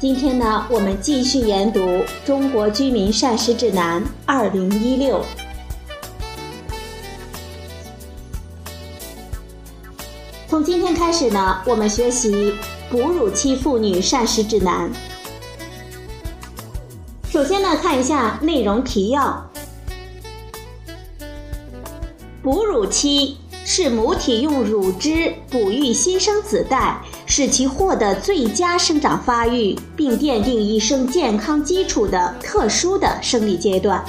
今天呢，我们继续研读《中国居民膳食指南（二零一六）》。从今天开始呢，我们学习哺乳期妇女膳食指南。首先呢，看一下内容提要。哺乳期是母体用乳汁哺育新生子代，使其获得最佳生长发育，并奠定一生健康基础的特殊的生理阶段。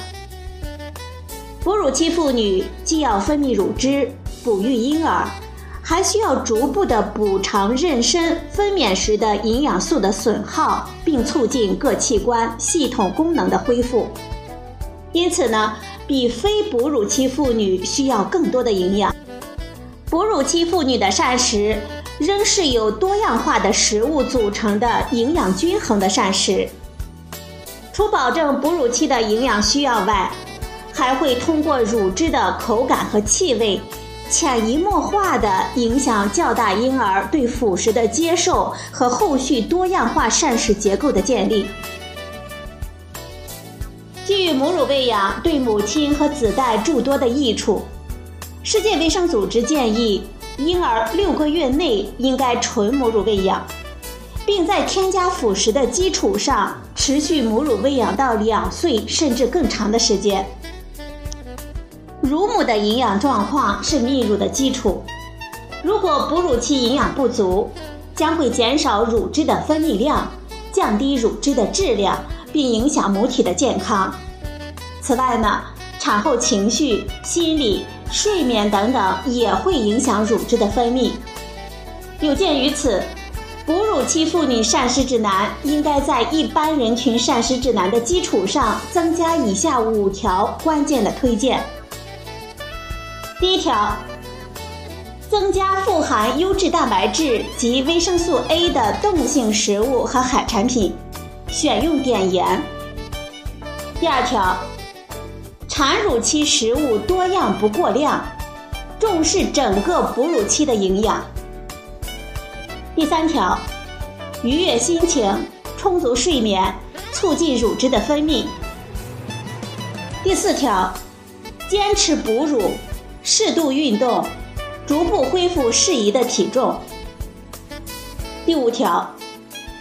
哺乳期妇女既要分泌乳汁哺育婴儿，还需要逐步的补偿妊娠分娩时的营养素的损耗，并促进各器官系统功能的恢复。因此呢。比非哺乳期妇女需要更多的营养。哺乳期妇女的膳食仍是由多样化的食物组成的营养均衡的膳食。除保证哺乳期的营养需要外，还会通过乳汁的口感和气味，潜移默化地影响较大婴儿对辅食的接受和后续多样化膳食结构的建立。基于母乳喂养对母亲和子代诸多的益处，世界卫生组织建议婴儿六个月内应该纯母乳喂养，并在添加辅食的基础上持续母乳喂养到两岁甚至更长的时间。乳母的营养状况是泌乳的基础，如果哺乳期营养不足，将会减少乳汁的分泌量，降低乳汁的质量。并影响母体的健康。此外呢，产后情绪、心理、睡眠等等也会影响乳汁的分泌。有鉴于此，哺乳期妇女膳食指南应该在一般人群膳食指南的基础上增加以下五条关键的推荐。第一条，增加富含优质蛋白质及维生素 A 的动物性食物和海产品。选用碘盐。第二条，产乳期食物多样不过量，重视整个哺乳期的营养。第三条，愉悦心情，充足睡眠，促进乳汁的分泌。第四条，坚持哺乳，适度运动，逐步恢复适宜的体重。第五条，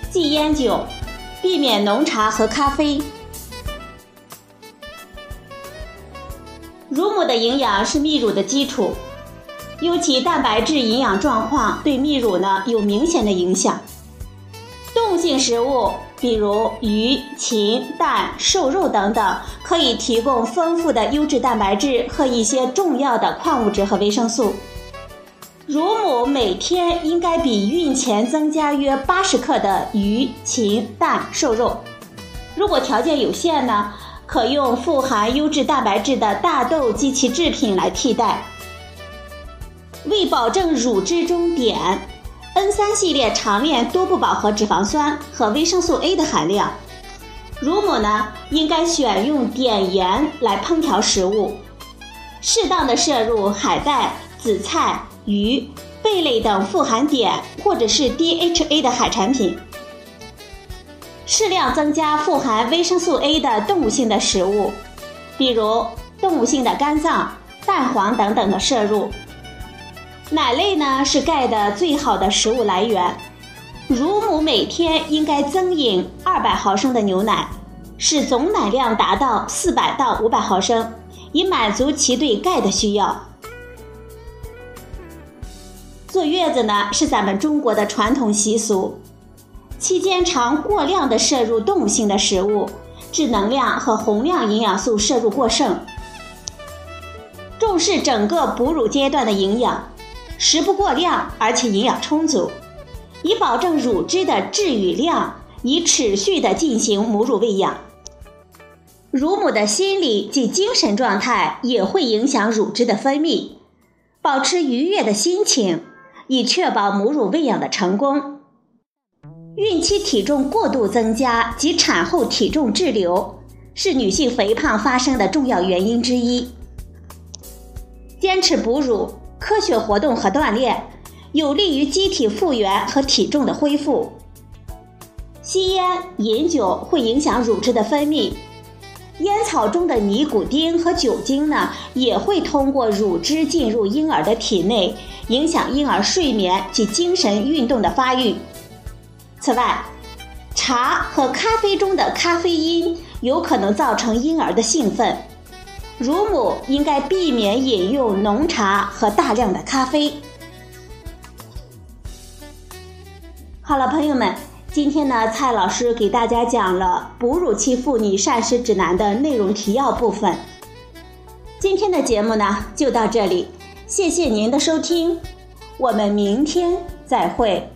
忌烟酒。避免浓茶和咖啡。乳母的营养是泌乳的基础，尤其蛋白质营养状况对泌乳呢有明显的影响。动物性食物，比如鱼、禽、蛋、瘦肉等等，可以提供丰富的优质蛋白质和一些重要的矿物质和维生素。乳母每天应该比孕前增加约八十克的鱼、禽、蛋、瘦肉。如果条件有限呢，可用富含优质蛋白质的大豆及其制品来替代。为保证乳汁中碘，N3 系列长链多不饱和脂肪酸和维生素 A 的含量，乳母呢应该选用碘盐来烹调食物，适当的摄入海带、紫菜。鱼、贝类等富含碘或者是 DHA 的海产品，适量增加富含维生素 A 的动物性的食物，比如动物性的肝脏、蛋黄等等的摄入。奶类呢是钙的最好的食物来源，乳母每天应该增饮二百毫升的牛奶，使总奶量达到四百到五百毫升，以满足其对钙的需要。坐月子呢是咱们中国的传统习俗，期间常过量的摄入动物性的食物，致能量和宏量营养素摄入过剩。重视整个哺乳阶段的营养，食不过量，而且营养充足，以保证乳汁的质与量，以持续的进行母乳喂养。乳母的心理及精神状态也会影响乳汁的分泌。保持愉悦的心情，以确保母乳喂养的成功。孕期体重过度增加及产后体重滞留，是女性肥胖发生的重要原因之一。坚持哺乳、科学活动和锻炼，有利于机体复原和体重的恢复。吸烟、饮酒会影响乳汁的分泌，烟草中的尼古丁和酒精呢，也会通过乳汁进入婴儿的体内，影响婴儿睡眠及精神运动的发育。此外，茶和咖啡中的咖啡因有可能造成婴儿的兴奋，乳母应该避免饮用浓茶和大量的咖啡。好了，朋友们，今天呢，蔡老师给大家讲了哺乳期妇女膳食指南的内容提要部分。今天的节目呢，就到这里，谢谢您的收听，我们明天再会。